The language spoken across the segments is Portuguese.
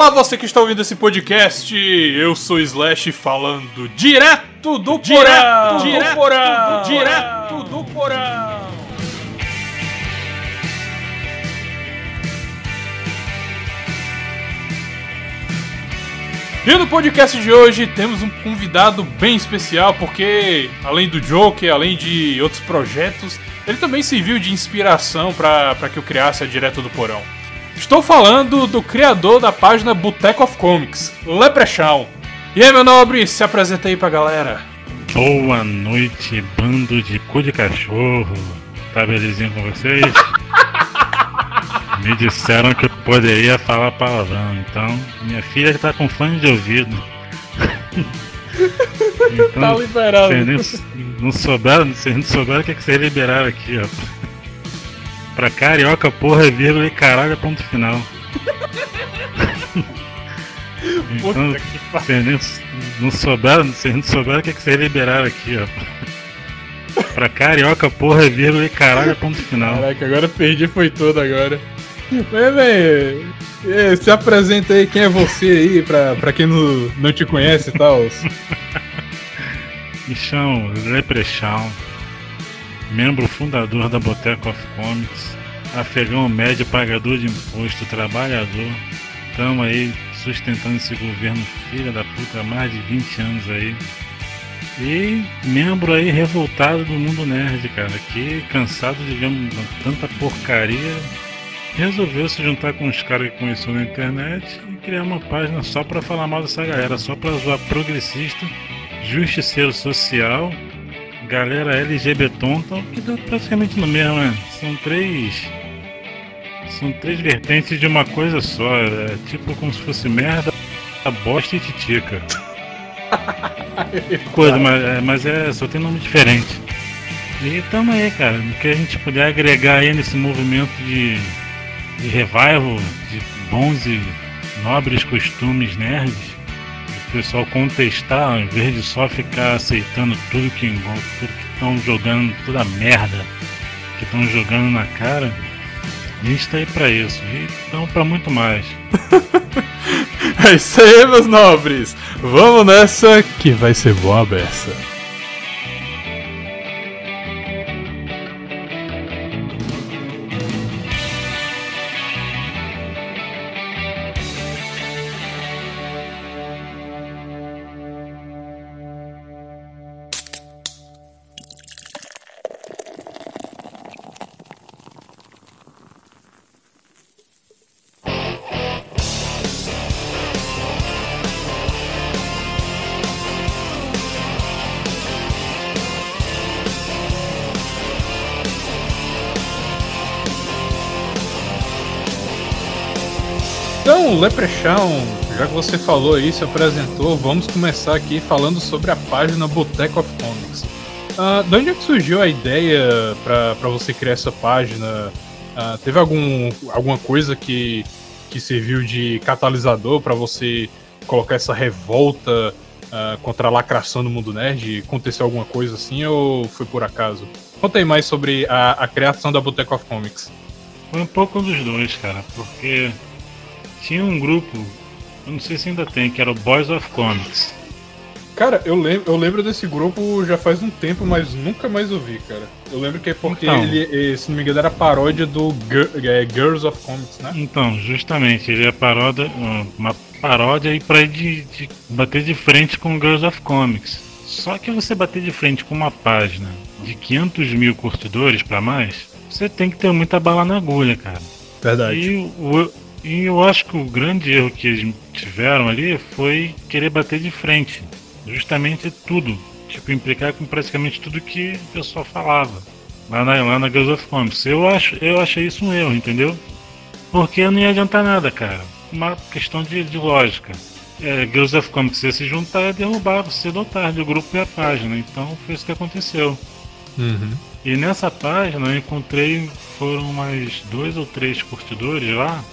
Olá, você que está ouvindo esse podcast. Eu sou Slash falando direto do direto, porão, direto do porão, direto do porão. E no podcast de hoje temos um convidado bem especial, porque além do Joker, além de outros projetos, ele também serviu de inspiração para que eu criasse a Direto do Porão. Estou falando do criador da página Boteco of Comics, Leprechaun. E aí, meu nobre, se apresenta aí pra galera. Boa noite, bando de cu de cachorro. Tá belezinho com vocês? Me disseram que eu poderia falar palavrão, então minha filha tá com fone de ouvido. então, tá liberado. Vocês não souberam, vocês não souberam o que, é que vocês liberaram aqui, ó. Pra carioca, porra, vírgula e caralho, ponto final. então, vocês não souberam, vocês não souberam o que, é que vocês liberaram aqui, ó. Pra carioca, porra, vírgula e caralho, ponto final. Caraca, agora perdi foi todo agora. Mas, velho, se apresenta aí, quem é você aí, pra, pra quem não, não te conhece e tal. Me chamo Leprechaun, membro fundador da Boteco of Comics, afegão médio, pagador de imposto, trabalhador. Estamos aí sustentando esse governo filha da puta há mais de 20 anos aí. E membro aí revoltado do mundo nerd, cara, que cansado de ver tanta porcaria resolveu se juntar com os caras que conheceu na internet e criar uma página só para falar mal dessa galera, só para zoar progressista, justiceiro social, galera LGBT tonta, que dá praticamente no mesmo, né? São três. São três vertentes de uma coisa só. É tipo como se fosse merda, bosta e titica. coisa, mas, é, mas é, só tem nome diferente. E tamo aí, cara. O que a gente puder agregar aí nesse movimento de de revival de bons e nobres costumes nerds, pessoal contestar, ao invés de só ficar aceitando tudo que envolve, tudo que estão jogando, toda a merda que estão jogando na cara, a gente tá aí pra isso. E estamos pra muito mais. é isso aí, meus nobres! Vamos nessa que vai ser boa beça. Leprechaun, já que você falou aí, se apresentou, vamos começar aqui falando sobre a página Boteco of Comics. Uh, de onde é que surgiu a ideia para você criar essa página? Uh, teve algum, alguma coisa que, que serviu de catalisador para você colocar essa revolta uh, contra a lacração do mundo nerd? Aconteceu alguma coisa assim ou foi por acaso? Conta aí mais sobre a, a criação da Boteco of Comics. Foi um pouco dos dois, cara, porque tinha um grupo, eu não sei se ainda tem, que era o Boys of Comics. Cara, eu lembro, eu lembro desse grupo já faz um tempo, mas nunca mais ouvi, cara. Eu lembro que é porque então, ele, se não me engano, era paródia do é, Girls of Comics, né? Então, justamente, ele é paródia, uma paródia aí pra de, de bater de frente com Girls of Comics. Só que você bater de frente com uma página de 500 mil curtidores para mais, você tem que ter muita bala na agulha, cara. Verdade. E o, e eu acho que o grande erro que eles tiveram ali foi querer bater de frente. Justamente tudo. Tipo, implicar com praticamente tudo que o pessoal falava. Lá na, lá na Girls of Comics. Eu, acho, eu achei isso um erro, entendeu? Porque não ia adiantar nada, cara. Uma questão de, de lógica. É, Girls of Comics ia se juntar e derrubar cedo ou tarde o grupo e a página. Então foi isso que aconteceu. Uhum. E nessa página eu encontrei, foram mais dois ou três curtidores lá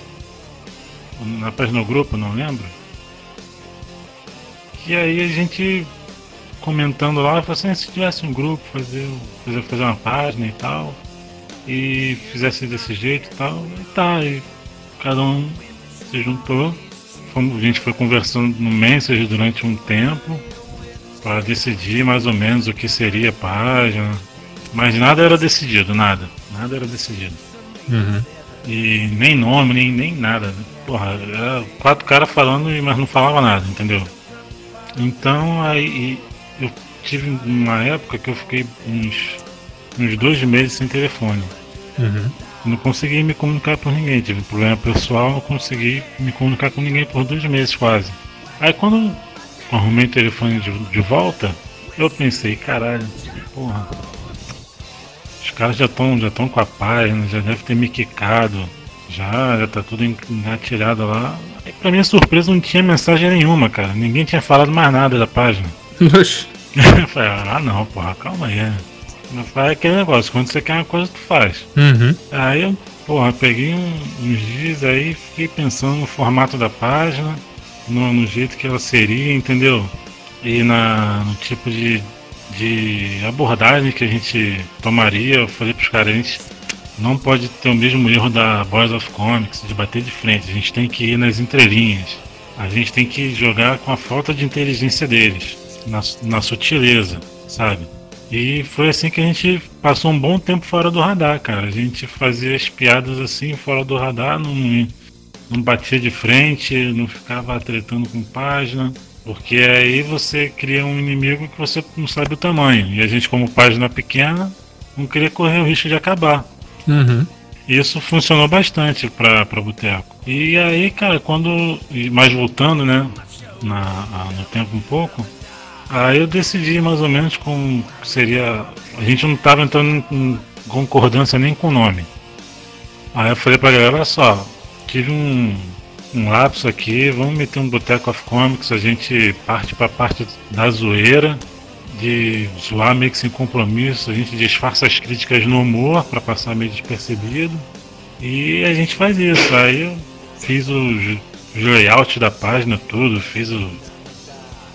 na página do grupo, não lembro. E aí a gente comentando lá, falou assim, ah, se tivesse um grupo, fazer, fazer, fazer uma página e tal, e fizesse desse jeito e tal, e tá, e cada um se juntou fomos, a gente foi conversando no Messenger durante um tempo para decidir mais ou menos o que seria a página. Mas nada era decidido, nada. Nada era decidido. Uhum. E nem nome, nem, nem nada. Porra, era quatro caras falando, mas não falava nada, entendeu? Então aí eu tive uma época que eu fiquei uns, uns dois meses sem telefone. Uhum. Não consegui me comunicar por ninguém, tive problema pessoal, não consegui me comunicar com ninguém por dois meses quase. Aí quando arrumei o telefone de, de volta, eu pensei, caralho, porra. Os caras já estão já tão com a página, já deve ter me quicado, já, já tá tudo engatilhado lá. Aí, pra minha surpresa não tinha mensagem nenhuma, cara. Ninguém tinha falado mais nada da página. eu falei, ah não, porra, calma aí. Não faz aquele negócio, quando você quer uma coisa, tu faz. Uhum. Aí eu, porra, peguei um- uns dias aí, fiquei pensando no formato da página, no, no jeito que ela seria, entendeu? E na, no tipo de, de abordagem que a gente tomaria. Eu falei pros caras, a gente não pode ter o mesmo erro da Boys of Comics, de bater de frente. A gente tem que ir nas entrelinhas. A gente tem que jogar com a falta de inteligência deles, na, na sutileza, sabe? E foi assim que a gente passou um bom tempo fora do radar, cara. A gente fazia as piadas assim fora do radar, não, não batia de frente, não ficava tretando com página. Porque aí você cria um inimigo que você não sabe o tamanho. E a gente, como página pequena, não queria correr o risco de acabar. Uhum. Isso funcionou bastante pra, pra Boteco. E aí, cara, quando. Mais voltando, né? Na, a- no tempo um pouco. Aí eu decidi mais ou menos com. Seria. A gente não tava entrando em concordância nem com o nome. Aí eu falei pra galera, olha só, tive um, um lapso aqui, vamos meter um Boteco of Comics, a gente parte pra parte da zoeira, de zoar meio que sem compromisso, a gente disfarça as críticas no humor pra passar meio despercebido. E a gente faz isso. Aí eu fiz os, os layouts da página, tudo, fiz o,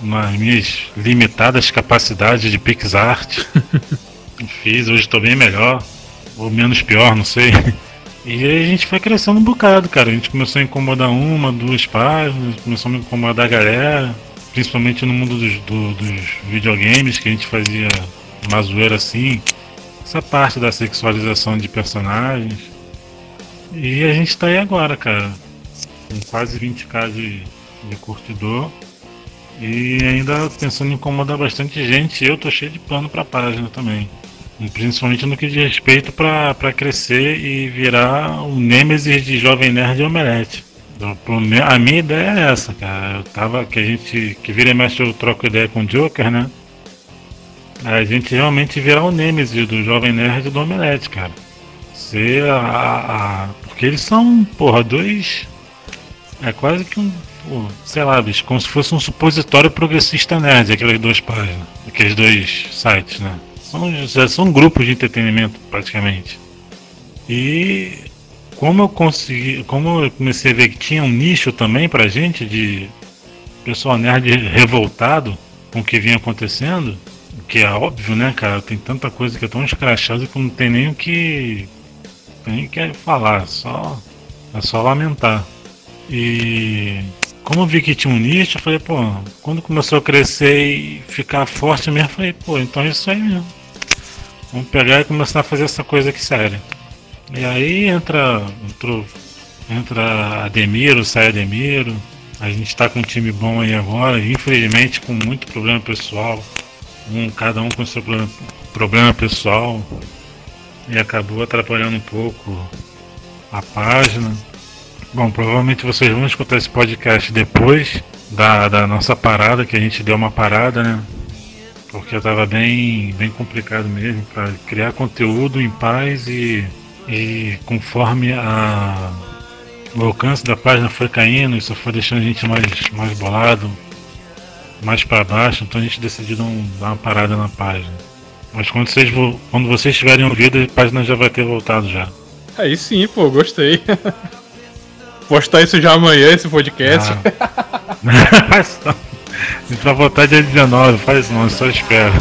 nas minhas limitadas capacidades de PixArt. fiz, hoje estou bem melhor, ou menos pior, não sei. E aí a gente foi crescendo um bocado, cara. A gente começou a incomodar uma, duas páginas, começou a incomodar a galera, principalmente no mundo dos, do- dos videogames, que a gente fazia uma zoeira assim. Essa parte da sexualização de personagens. E a gente tá aí agora, cara. Com quase 20k de, de curtidor. E ainda pensando em incomodar bastante gente, eu tô cheio de plano pra página também. Principalmente no que diz respeito pra crescer e virar o Nemesis de Jovem Nerd e Omelete. Então, A minha ideia é essa, cara. Eu tava. Que a gente. Que vira e mexe eu troco ideia com o Joker, né? A gente realmente virar o Nemesis do Jovem Nerd e do Omelete, cara. Ser a, a- a- Porque eles são, porra, dois. É quase que um. sei lá, bicho, como se fosse um supositório progressista nerd, aquelas duas páginas, aqueles dois sites, né? São, já são grupos de entretenimento, praticamente. E como eu consegui. Como eu comecei a ver que tinha um nicho também pra gente de pessoal nerd revoltado com o que vinha acontecendo, que é óbvio, né, cara? Tem tanta coisa que é tão escrachada que não tem nem o que. tem que falar, só. É só lamentar. E como eu vi que tinha um nicho, eu falei, pô, quando começou a crescer e ficar forte mesmo, eu falei, pô, então é isso aí mesmo. Vamos pegar e começar a fazer essa coisa aqui séria. E aí entra. Entrou, entra Ademiro, sai Ademiro. A gente tá com um time bom aí agora, infelizmente com muito problema pessoal. Um, cada um com seu problema, problema pessoal. E acabou atrapalhando um pouco a página. Bom, provavelmente vocês vão escutar esse podcast depois da, da nossa parada, que a gente deu uma parada, né? Porque tava bem, bem complicado mesmo para criar conteúdo em paz e, e conforme a, o alcance da página foi caindo, isso foi deixando a gente mais, mais bolado, mais para baixo, então a gente decidiu dar, um- dar uma parada na página. Mas quando vocês, vo- quando vocês tiverem ouvido, a página já vai ter voltado já. Aí sim, pô, gostei. Postar isso já amanhã, esse podcast. Ah. Vai voltar dia 19, faz não, só espera.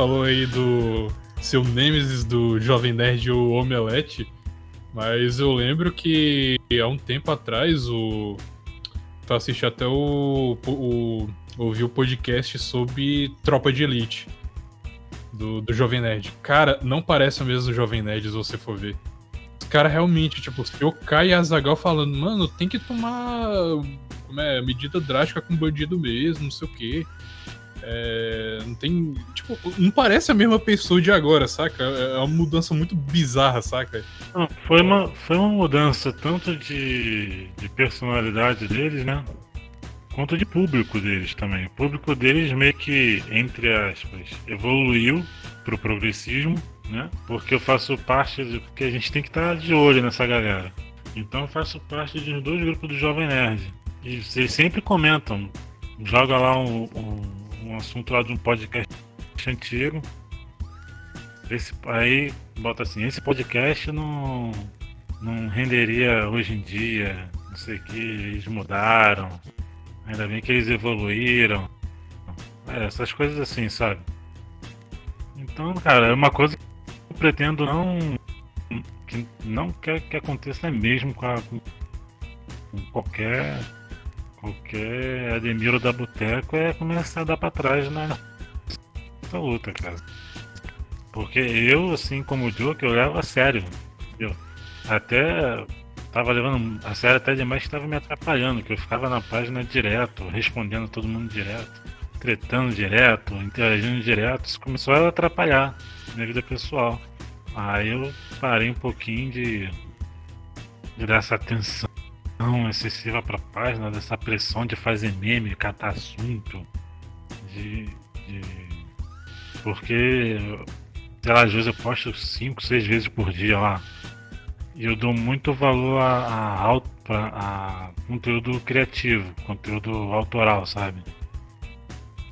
Falou aí do seu Nemesis do Jovem Nerd, o Omelete. Mas eu lembro que há um tempo atrás o. Assisti até o, o. Ouvi o podcast sobre Tropa de Elite. Do, do Jovem Nerd. Cara, não parece o mesmo Jovem Nerd se você for ver. Os caras realmente, tipo, eu caio a Zagal falando, mano, tem que tomar como é, medida drástica com bandido mesmo, não sei o quê. É, não tem. Tipo, não parece a mesma pessoa de agora, saca? É uma mudança muito bizarra, saca? Não, foi, uma, foi uma mudança tanto de, de personalidade deles, né? Quanto de público deles também. O público deles meio que, entre aspas, evoluiu pro progressismo, né? Porque eu faço parte do que a gente tem que estar tá de olho nessa galera. Então eu faço parte de dois grupos do Jovem Nerd. E eles sempre comentam, joga lá um, um um assunto lá de um podcast antigo. Esse, aí bota assim, esse podcast não, não renderia hoje em dia, não sei o que, eles mudaram, ainda bem que eles evoluíram. É, essas coisas assim, sabe? Então, cara, é uma coisa que eu pretendo não. que não quer que aconteça mesmo com, a, com qualquer Qualquer Ademiro da Boteco é começar a dar pra trás na essa luta, cara. Porque eu, assim como o Joe, eu levo a sério. Eu até tava levando a sério até demais que tava me atrapalhando, que eu ficava na página direto, respondendo todo mundo direto, tretando direto, interagindo direto. Isso começou a atrapalhar minha vida pessoal. Aí eu parei um pouquinho de, de dar essa atenção excessiva para a página, dessa pressão de fazer meme, catar assunto, de, de... porque sei lá, às vezes eu posto 5, 6 vezes por dia lá. E eu dou muito valor a, a, a, a conteúdo criativo, conteúdo autoral, sabe?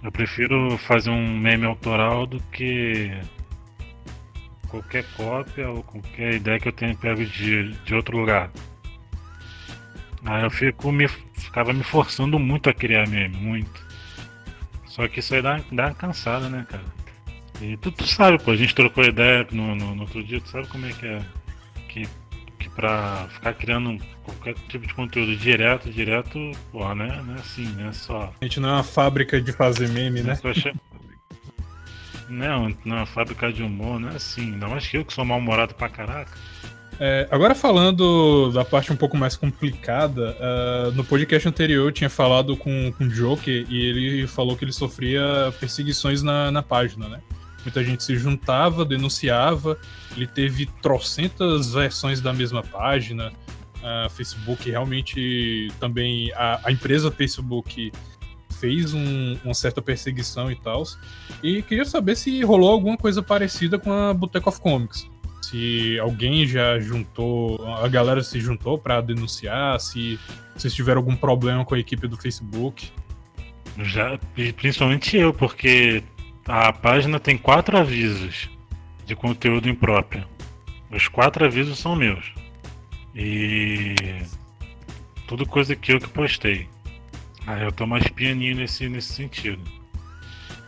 Eu prefiro fazer um meme autoral do que qualquer cópia ou qualquer ideia que eu tenha pego de, de outro lugar. Aí eu fico me, ficava me forçando muito a criar meme, muito. Só que isso aí dá, dá uma cansada, né, cara? E tu, tu sabe, pô, a gente trocou ideia no, no, no, outro dia, tu sabe como é que é. Que, que pra ficar criando qualquer tipo de conteúdo direto, direto, pô, né? Não é assim, né? Só. A gente não é uma fábrica de fazer meme, né? Não, não é uma fábrica de humor, não é assim. Ainda mais que eu que sou mal-humorado pra caraca. É, agora falando da parte um pouco mais complicada, uh, no podcast anterior eu tinha falado com, com o Joker e ele falou que ele sofria perseguições na, na página, né? Muita gente se juntava, denunciava, ele teve trocentas versões da mesma página. Uh, Facebook realmente também. A, a empresa Facebook fez um, uma certa perseguição e tal. E queria saber se rolou alguma coisa parecida com a Boteco of Comics se alguém já juntou, a galera se juntou para denunciar, se vocês tiveram algum problema com a equipe do Facebook. Já, principalmente eu, porque a página tem quatro avisos de conteúdo impróprio. Os quatro avisos são meus. E tudo coisa que eu que postei. Aí eu tô mais pianinho nesse, nesse sentido.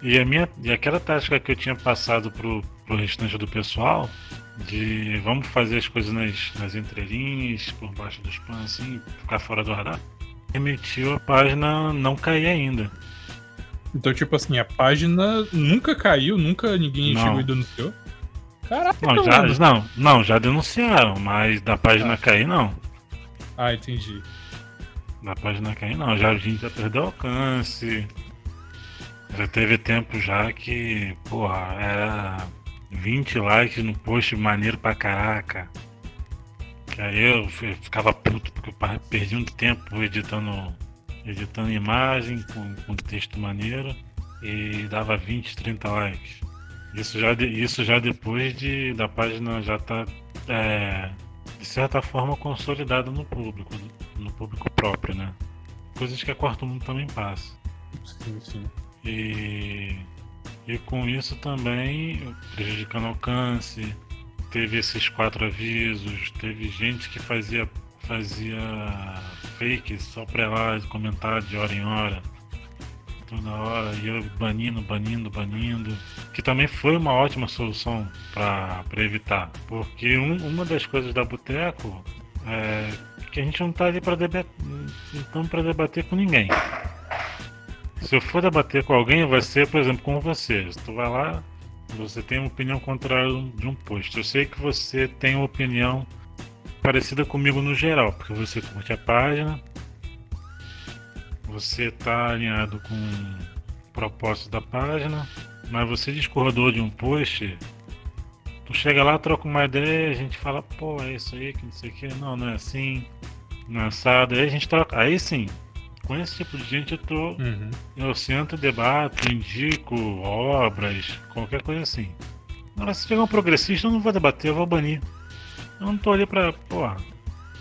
E, a minha, e aquela tática que eu tinha passado pro, pro restante do pessoal, de vamos fazer as coisas nas, nas entrelinhas, por baixo dos panos, assim, ficar fora do radar, permitiu a página não cair ainda. Então, tipo assim, a página nunca caiu, nunca ninguém não. chegou e denunciou? Caraca, não, já, não, não, já denunciaram, mas da página ah. cair não. Ah, entendi. Da página cair não, já a gente já perdeu alcance. Já teve tempo já que, porra, era 20 likes no post maneiro pra caraca. Que aí eu ficava puto porque eu perdi um tempo editando, editando imagem com, com texto maneiro e dava 20, 30 likes. Isso já, isso já depois de da página já tá é, de certa forma consolidada no público, no público próprio, né? Coisas que a Quarto Mundo também passa. Sim, sim. E e com isso também prejudicando alcance. Teve esses quatro avisos, teve gente que fazia, fazia fake só pra lá comentar de hora em hora. toda hora, e eu banindo, banindo, banindo. Que também foi uma ótima solução para evitar. Porque um, uma das coisas da Boteco é que a gente não tá ali para debater, então para debater com ninguém. Se eu for debater com alguém, vai ser, por exemplo, com você. Tu vai lá, você tem uma opinião contrária de um post. Eu sei que você tem uma opinião parecida comigo no geral, porque você curte a página, você está alinhado com o propósito da página, mas você discordou de um post, tu chega lá, troca uma ideia, a gente fala, pô, é isso aí, que não sei o que, não, não é assim, não é assado, aí a gente troca, aí sim, com esse tipo de gente eu tô. Uhum. Eu sento, debato, indico obras, qualquer coisa assim. Agora, se chegar um progressista, eu não vou debater, eu vou banir. Eu não tô ali pra. Porra.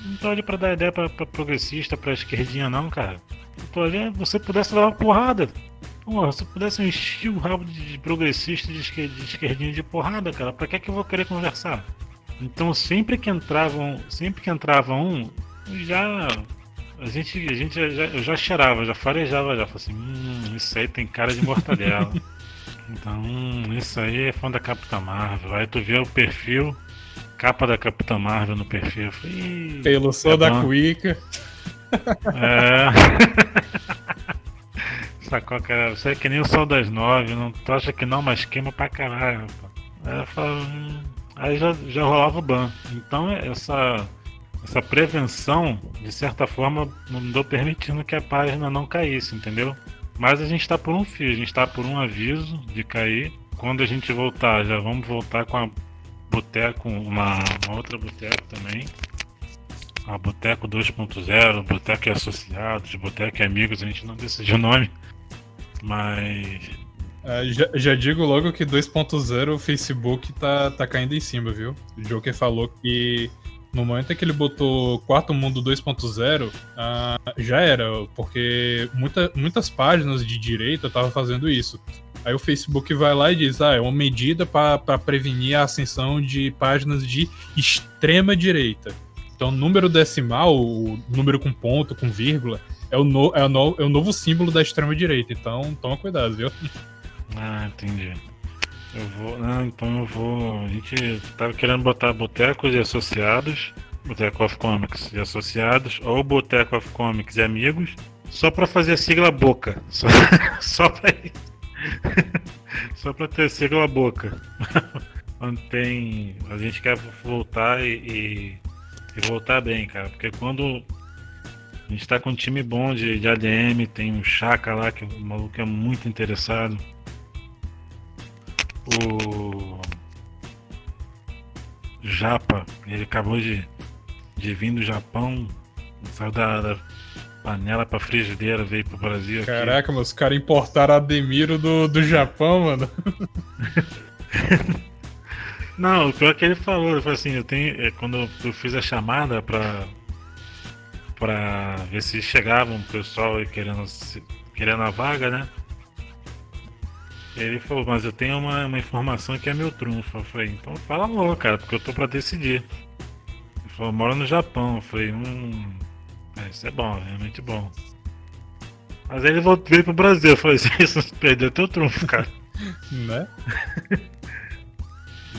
Não tô ali pra dar ideia pra, pra progressista, pra esquerdinha, não, cara. Eu tô ali, você pudesse dar uma porrada. Porra, se pudesse encher o rabo de progressista, de, de esquerdinha de porrada, cara, pra que é que eu vou querer conversar? Então, sempre que entravam, sempre que entrava um, já a gente, a gente já, eu já cheirava, já farejava já. Falei assim, hum, isso aí tem cara de mortadela. então, hum, isso aí é fã da Capitã Marvel. Aí tu vê o perfil, capa da Capitã Marvel no perfil. Falei, Pelo é da Cuica. É. Sacou, cara? Você é que nem o sol das nove, não, tu acha que não, mas queima pra caralho. Aí eu falo, hum, aí já, já rolava o ban. Então essa essa prevenção, de certa forma, andou permitindo que a página não caísse, entendeu? Mas a gente está por um fio, a gente está por um aviso de cair. Quando a gente voltar, já vamos voltar com a Boteco, uma, uma outra Boteco também. A Boteco 2.0, Boteco Associados, Boteco Amigos, a gente não decidiu o nome. Mas. É, já, já, digo logo que 2.0 o Facebook tá, tá caindo em cima, viu? O Joker falou que no momento em que ele botou Quarto Mundo 2.0, uh, já era, porque muita, muitas páginas de direita estavam fazendo isso. Aí o Facebook vai lá e diz: ah, é uma medida para prevenir a ascensão de páginas de extrema direita. Então, número decimal, o número com ponto, com vírgula, é o, no, é o, no, é o novo símbolo da extrema direita. Então, toma cuidado, viu? Ah, entendi. Eu vou. Não, então eu vou. A gente tava querendo botar Botecos e Associados. Boteco of Comics e Associados. Ou Boteco of Comics e Amigos. Só pra fazer a sigla boca. Só, só pra. só pra ter sigla boca. Quando tem. A gente quer voltar e, e, e, voltar bem, cara. Porque quando. A gente tá com um time bom de, de ADM, tem um Chaka lá, que o maluco é muito interessado o Japa, ele acabou de, de vir do Japão, saiu da, da panela pra frigideira, veio pro Brasil. Caraca, aqui. os caras importaram Ademiro do, do Japão, mano. Não, o pior que ele falou, ele falou assim, eu tenho. É, quando eu fiz a chamada pra, pra ver se chegava um pessoal querendo, querendo a vaga, né? Ele falou, mas eu tenho uma, uma informação que é meu trunfo. Eu falei, então fala logo, cara, porque eu tô pra decidir. Ele falou, mora no Japão. Eu falei, hum. É, isso é bom, é realmente bom. Mas aí ele voltou veio pro Brasil. Eu falei, você perdeu teu trunfo, cara. né?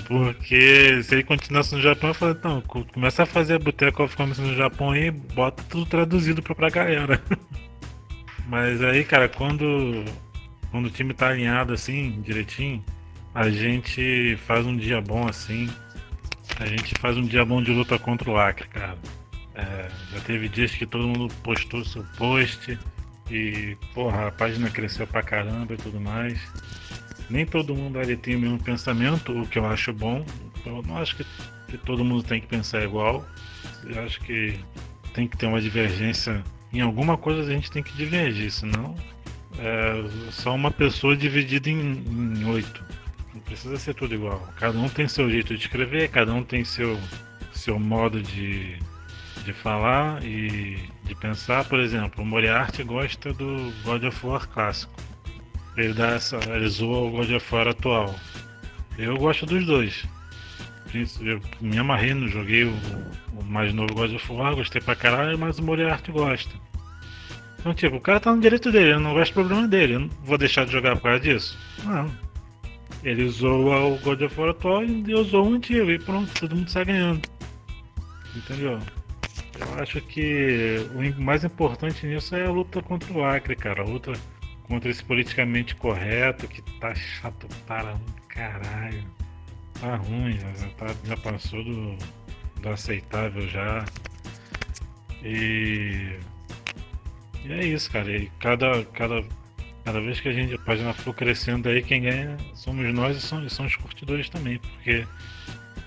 Porque se ele continuasse no Japão, eu falei, então, começa a fazer a Boteco of Comics no Japão aí bota tudo traduzido pra, pra galera. Mas aí, cara, quando quando o time tá alinhado assim, direitinho, a gente faz um dia bom assim. A gente faz um dia bom de luta contra o Acre, cara. É, já teve dias que todo mundo postou seu post e, porra, a página cresceu pra caramba e tudo mais. Nem todo mundo ali tem o mesmo pensamento, o que eu acho bom. Eu não acho que, que todo mundo tem que pensar igual. Eu acho que tem que ter uma divergência. Em alguma coisa a gente tem que divergir, senão é só uma pessoa dividida em, oito. Não precisa ser tudo igual. Cada um tem seu jeito de escrever, cada um tem seu, seu modo de, de falar e de pensar. Por exemplo, o Moriarty gosta do God of War clássico. Ele, dá essa, ele zoa o God of War atual. Eu gosto dos dois. Eu me amarrei no joguei o, o mais novo God of War, gostei pra caralho, mas o Moriarty gosta. Então, tipo, o cara tá no direito dele, eu não gosto do problema dele. Eu não vou deixar de jogar por causa disso? Não. Ele usou o God of War atual e usou o antigo, e pronto, todo mundo sai ganhando. Entendeu? Eu acho que o mais importante nisso é a luta contra o Acre, cara. A luta contra esse politicamente correto que tá chato para um caralho. Tá ruim, já, tá, já passou do, do aceitável já. E, e é isso, cara. E cada, cada, cada vez que a gente a página for crescendo aí, quem ganha somos nós e são, e são os curtidores também. Porque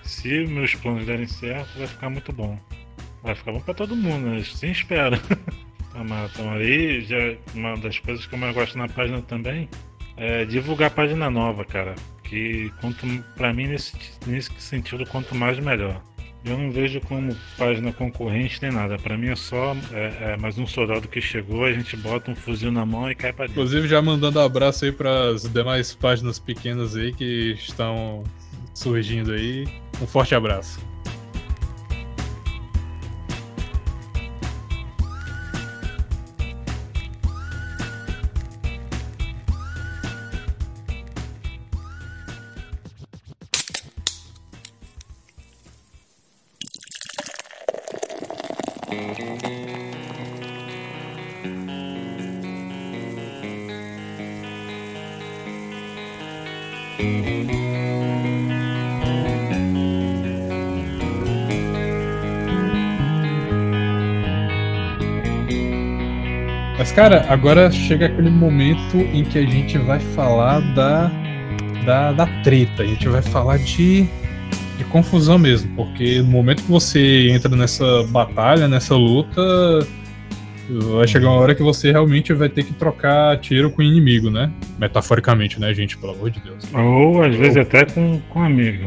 se meus planos derem certo, vai ficar muito bom. Vai ficar bom pra todo mundo, né? Sem espera. então aí, já, uma das coisas que eu mais gosto na página também é divulgar a página nova, cara. Que quanto para mim nesse, nesse sentido, quanto mais melhor. Eu não vejo como página concorrente nem nada. Para mim é só é, é, mais um soldado que chegou, a gente bota um fuzil na mão e cai para dentro. Inclusive já mandando abraço aí para as demais páginas pequenas aí que estão surgindo aí. Um forte abraço. Cara, agora chega aquele momento em que a gente vai falar da, da, da treta. A gente vai falar de, de confusão mesmo. Porque no momento que você entra nessa batalha, nessa luta, vai chegar uma hora que você realmente vai ter que trocar tiro com o inimigo, né? Metaforicamente, né, gente? Pelo amor de Deus. Ou às vezes até com, com amigo.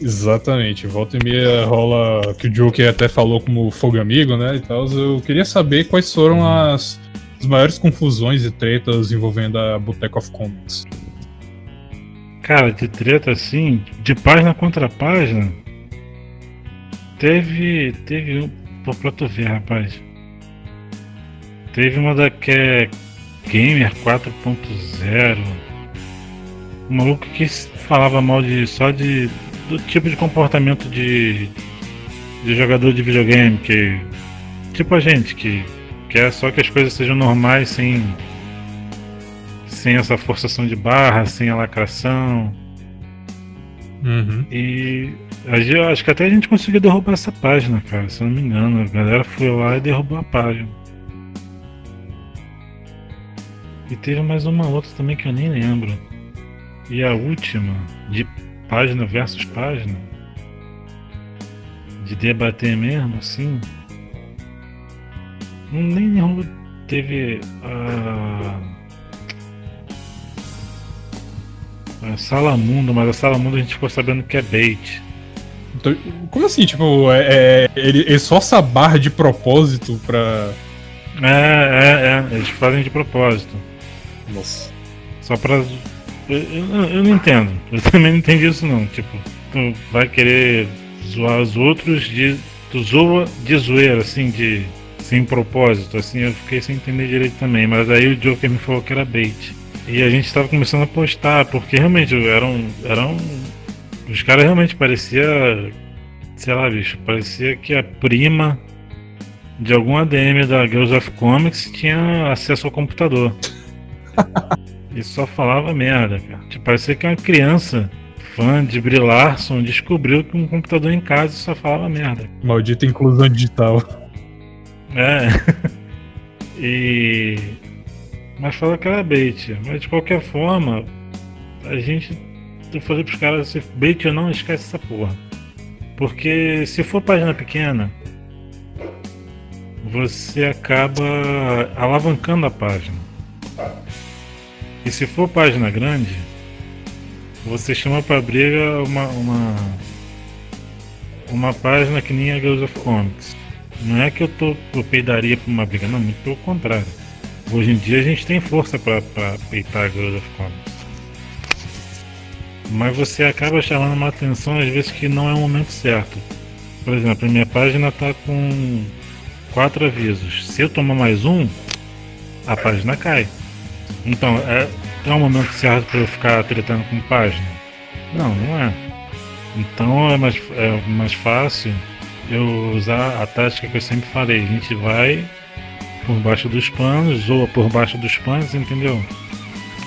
Exatamente, volta e meia rola que o Joker até falou como fogo amigo, né? E tal. Eu queria saber quais foram as, as maiores confusões e tretas envolvendo a Boteco of Comics. Cara, de treta assim, de página contra página, teve. Teve um. Pra tu ver, rapaz. Teve uma da que é Gamer 4.0. Um maluco que falava mal de só de do tipo de comportamento de, de jogador de videogame, que. Tipo a gente, que quer só que as coisas sejam normais sem. sem essa forçação de barra, sem a lacração. Uhum. E acho que até a gente conseguiu derrubar essa página, cara, se não me engano. A galera foi lá e derrubou a página. E teve mais uma outra também que eu nem lembro. E a última, de página versus página, de debater mesmo, assim. Não nem teve a. a Sala Mundo, mas a Sala Mundo a gente ficou sabendo que é bait. Então, como assim? Tipo, é, é, ele, ele só essa barra de propósito pra. É, é, é, eles fazem de propósito. Nossa. Só pra eu, eu, não entendo. Eu também não entendi isso não. Tipo, tu vai querer zoar os outros de. Tu zoa de zoeira, assim, de. Sem propósito, assim, eu fiquei sem entender direito também. Mas aí o Joker me falou que era bait. E a gente estava começando a postar, porque realmente eram. eram os caras realmente parecia. Sei lá, bicho, parecia que a prima de algum ADM da Girls of Comics tinha acesso ao computador. E só falava merda, cara. Tipo, parecia que uma criança fã de Brie Larson descobriu que um computador em casa só falava merda. Maldita inclusão digital. É. e. Mas fala que era bait. Mas de qualquer forma, a gente. Eu falei pros caras, se bait ou não, esquece essa porra. Porque se for página pequena, você acaba alavancando a página. E se for página grande, você chama pra briga uma, uma, uma página que nem a Girls of Comics. Não é que eu tô eu peidaria pra uma briga, não, muito pelo contrário. Hoje em dia a gente tem força pra peitar a Girls of Comics. Mas você acaba chamando uma atenção às vezes que não é o momento certo. Por exemplo, a minha página tá com quatro avisos. Se eu tomar mais um, a página cai. Então, é, é um momento certo para eu ficar tretando com página? Não, não é. Então é mais, é mais fácil eu usar a tática que eu sempre falei. A gente vai por baixo dos panos, zoa por baixo dos panos, entendeu?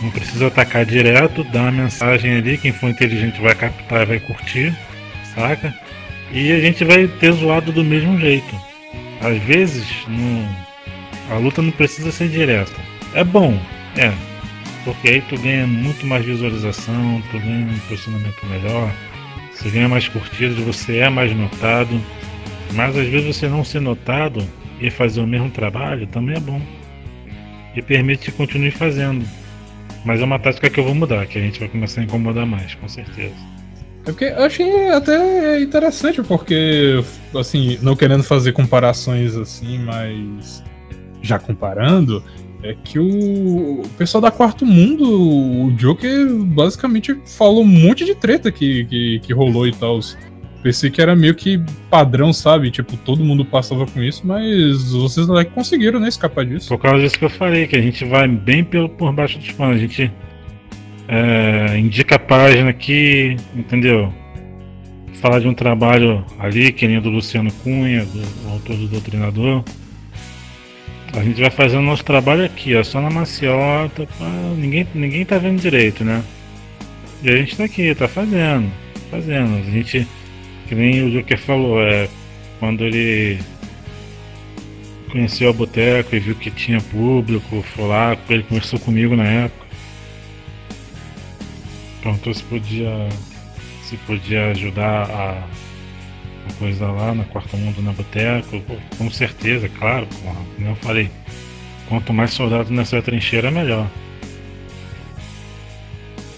Não precisa atacar direto, dá uma mensagem ali, quem for inteligente vai captar e vai curtir, saca? E a gente vai ter zoado do mesmo jeito. Às vezes, não, a luta não precisa ser direta. É bom, é. Porque aí tu ganha muito mais visualização, tu ganha um posicionamento melhor, você ganha mais curtidas, você é mais notado. Mas às vezes você não ser notado e fazer o mesmo trabalho também é bom. E permite que continue fazendo. Mas é uma tática que eu vou mudar, que a gente vai começar a incomodar mais, com certeza. É porque eu achei até interessante, porque, assim, não querendo fazer comparações assim, mas já comparando, é que o, pessoal da Quarto Mundo, o Joker, basicamente falou um monte de treta que, que, que rolou e tal. Pensei que era meio que padrão, sabe? Tipo, todo mundo passava com isso, mas vocês até conseguiram, né, escapar disso. Por causa disso que eu falei, que a gente vai bem pelo, por baixo dos panos. A gente é, indica a página aqui, entendeu? Falar de um trabalho ali, que nem do Luciano Cunha, do, do autor do Doutrinador. A gente vai fazendo nosso trabalho aqui, ó, só na maciota, pá, ninguém, ninguém tá vendo direito, né? E a gente tá aqui, tá fazendo, fazendo. A gente que nem o Joker falou, é quando ele conheceu a boteca e viu que tinha público, foi lá, ele conversou comigo na época. Perguntou se podia se podia ajudar a, a coisa lá na Quarto Mundo na boteca. Com certeza, claro, como eu falei. Quanto mais soldados nessa trincheira, melhor.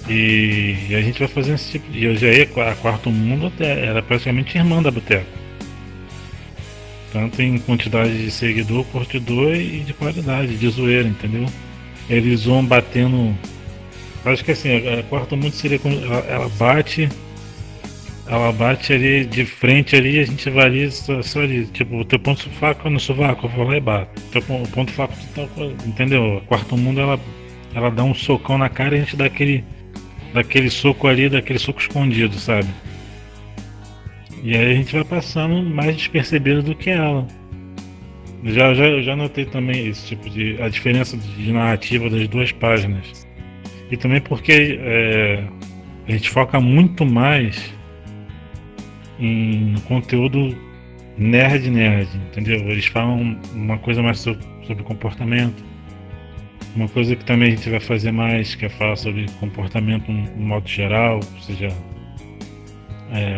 E, e, a gente vai fazendo esse tipo. Eu já ia a Quarto Mundo era praticamente irmã da Boteco. Tanto em quantidade de seguidor, curtidor e de qualidade, de zoeira, entendeu? Eles vão batendo. Acho que assim, a Quarto Mundo seria ela, bate. Ela bate ali de frente ali a gente vai ali só, só ali. Tipo, o teu ponto fraco no sovaco, eu vou lá e bato. O ponto fraco, entendeu? A Quarto Mundo ela, ela dá um socão na cara e a gente dá aquele daquele soco ali, daquele soco escondido, sabe? E aí a gente vai passando mais despercebido do que ela. Já, já, já notei também esse tipo de. a diferença de narrativa das duas páginas. E também porque é, a gente foca muito mais em conteúdo nerd nerd, entendeu? Eles falam uma coisa mais sobre, sobre comportamento uma coisa que também a gente vai fazer mais, que é falar sobre comportamento no modo geral, ou seja, é,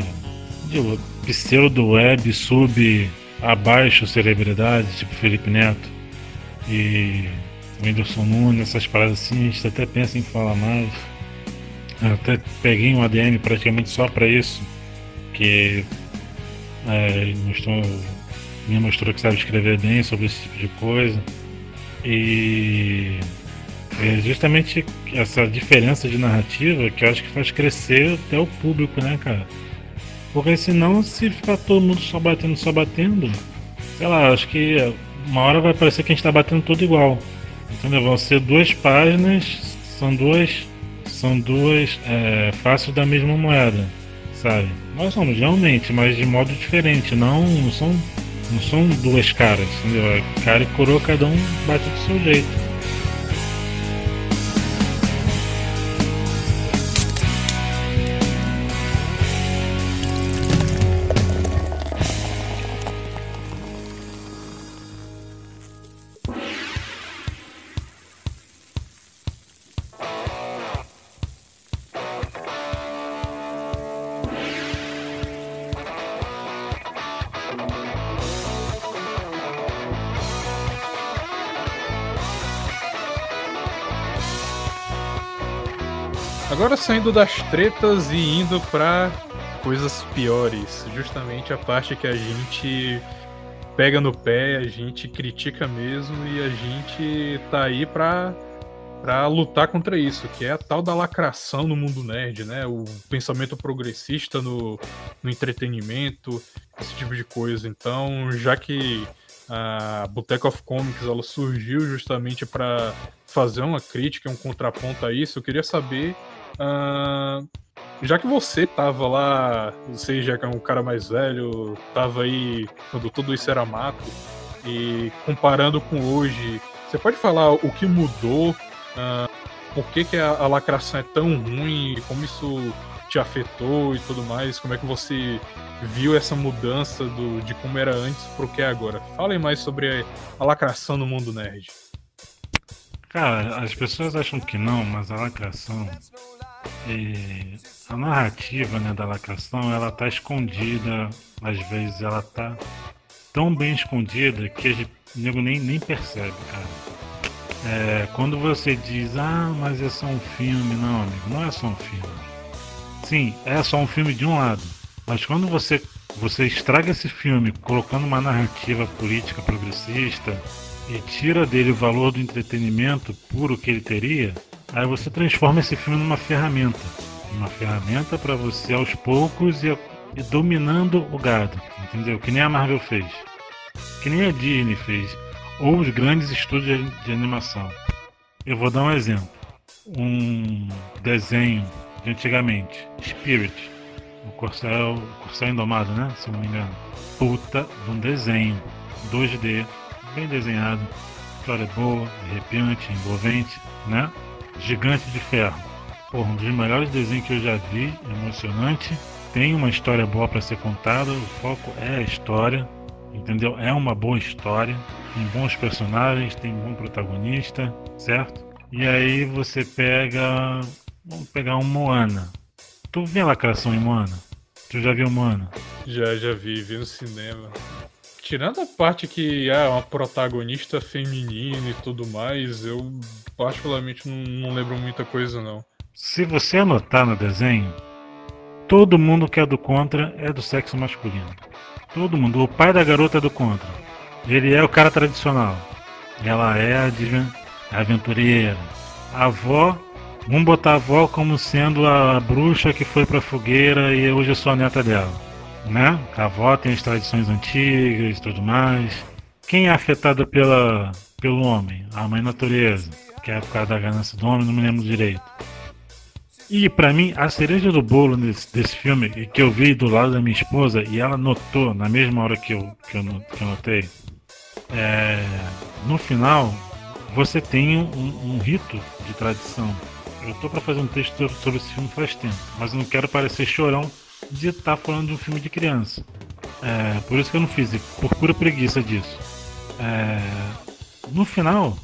de pseudo web, sub, abaixo celebridade, tipo Felipe Neto e Whindersson Nunes, essas paradas assim, a gente até pensa em falar mais. Eu até peguei um ADM praticamente só para isso, que é, mostrou, me mostrou que sabe escrever bem sobre esse tipo de coisa. E é justamente essa diferença de narrativa que eu acho que faz crescer até o público, né, cara? Porque senão, se ficar todo mundo só batendo, só batendo, sei lá, acho que uma hora vai parecer que a gente tá batendo tudo igual. Entendeu? Vão ser duas páginas, são duas. São duas é, faces da mesma moeda, sabe? Nós somos realmente, mas de modo diferente, não, não são não são duas caras, entendeu? Cara e coroa, cada um bate do seu jeito. Agora saindo das tretas e indo para coisas piores, justamente a parte que a gente pega no pé, a gente critica mesmo e a gente tá aí pra, pra lutar contra isso, que é a tal da lacração no mundo nerd, né? O pensamento progressista no, no entretenimento, esse tipo de coisa. Então, já que a Boteco of Comics ela surgiu justamente para fazer uma crítica, um contraponto a isso. Eu queria saber, uh, já que você tava lá, você já é um cara mais velho, tava aí quando tudo isso era mato, e comparando com hoje, você pode falar o que mudou, uh, por que, que a, a lacração é tão ruim, como isso te afetou e tudo mais? Como é que você viu essa mudança do, de como era antes pro que é agora? Falem mais sobre a lacração no mundo nerd. Cara, as pessoas acham que não, mas a lacração e a narrativa né, da lacração ela tá escondida, às vezes ela tá tão bem escondida que o nego nem, nem percebe, cara. É, quando você diz, ah, mas é só um filme, não, amigo, não é só um filme. Sim, é só um filme de um lado. Mas quando você, você estraga esse filme colocando uma narrativa política progressista e tira dele o valor do entretenimento puro que ele teria, aí você transforma esse filme numa ferramenta. Uma ferramenta para você aos poucos ir dominando o gado. Entendeu? Que nem a Marvel fez. Que nem a Disney fez. Ou os grandes estúdios de animação. Eu vou dar um exemplo. Um desenho de antigamente, Spirit, o Corcel, o Corcel Indomado, né? Se não me engano. Puta de um desenho 2D, bem desenhado, história boa, arrepiante, envolvente, né? Gigante de Ferro. Porra, um dos melhores desenhos que eu já vi, emocionante. Tem uma história boa para ser contada, o foco é a história, entendeu? É uma boa história, tem bons personagens, tem um bom protagonista, certo? E aí você pega Vamos pegar um Moana. Tu viu a lacração em Moana? Tu já viu Moana? Já, já vi, vi no cinema. Tirando a parte que é uma protagonista feminina e tudo mais, eu particularmente não, não lembro muita coisa não. Se você anotar no desenho, todo mundo que é do contra é do sexo masculino. Todo mundo. O pai da garota é do contra. Ele é o cara tradicional. Ela é a aventureira. A avó Vamos botar a avó como sendo a bruxa que foi pra fogueira e hoje eu sou a neta dela. Né? A avó tem as tradições antigas e tudo mais. Quem é afetado pela, pelo homem? A mãe natureza, que é por causa da ganância do homem, não me lembro direito. E para mim, a cereja do bolo desse, desse filme, que eu vi do lado da minha esposa, e ela notou na mesma hora que eu, que eu, que eu notei, é, no final, você tem um, um rito de tradição eu tô para fazer um texto sobre esse filme faz tempo, mas eu não quero parecer chorão de estar tá falando de um filme de criança. É, por isso que eu não fiz, por pura preguiça disso. É, no final,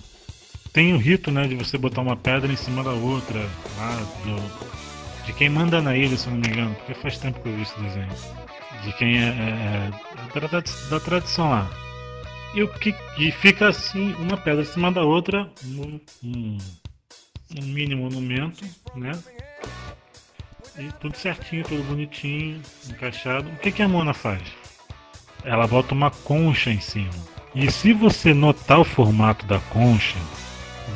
tem o rito né, de você botar uma pedra em cima da outra, lá do, de quem manda na ilha, se não me engano, porque faz tempo que eu vi esse desenho. De quem é, é, é da, da, tradição lá. E, o que, e fica assim, uma pedra em cima da outra, um, um mini monumento, né? E tudo certinho, tudo bonitinho, encaixado. O que, que a Mona faz? Ela bota uma concha em cima. E se você notar o formato da concha,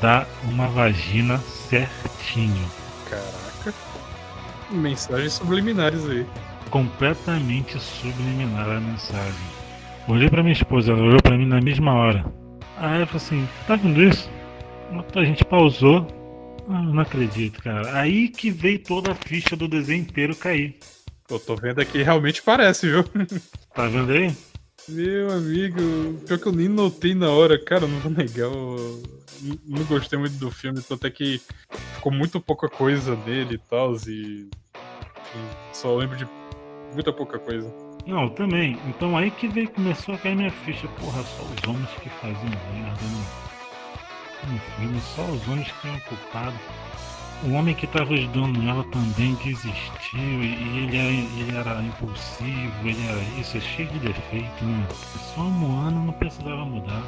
dá uma vagina certinho. Caraca. Mensagens subliminares aí. Completamente subliminar a mensagem. Olhei pra minha esposa, ela olhou pra mim na mesma hora. Aí eu falei assim, tá vendo isso? A gente pausou, ah, não acredito, cara. Aí que veio toda a ficha do desenho inteiro cair. Eu tô vendo aqui, realmente parece, viu? Tá vendo aí? Meu amigo, pior que eu nem notei na hora, cara, não vou negar. Eu não gostei muito do filme, até que ficou muito pouca coisa dele e tal, e. Enfim, só lembro de muita pouca coisa. Não, também. Então aí que veio, começou a cair minha ficha. Porra, só os homens que fazem merda, né? No filme, só os homens que tinham culpado. O homem que estava ajudando ela também desistiu e ele era, ele era impulsivo, ele era isso, é cheio de defeito, né? Só a Moana não precisava mudar.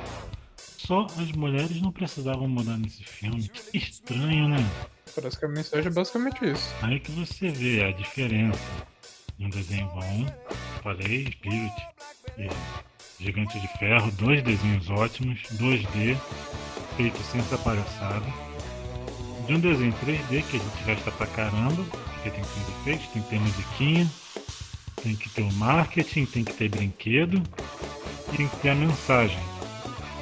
Só as mulheres não precisavam mudar nesse filme. Que estranho, né? Parece que a mensagem é basicamente isso. Aí que você vê a diferença. Um desenho bom, falei, Spirit, Gigante de Ferro, dois desenhos ótimos, 2D, feito sem essa palhaçada. De um desenho 3D que a gente gasta pra caramba, porque tem que ter efeitos, tem que ter musiquinha, tem que ter o marketing, tem que ter brinquedo, tem que ter a mensagem.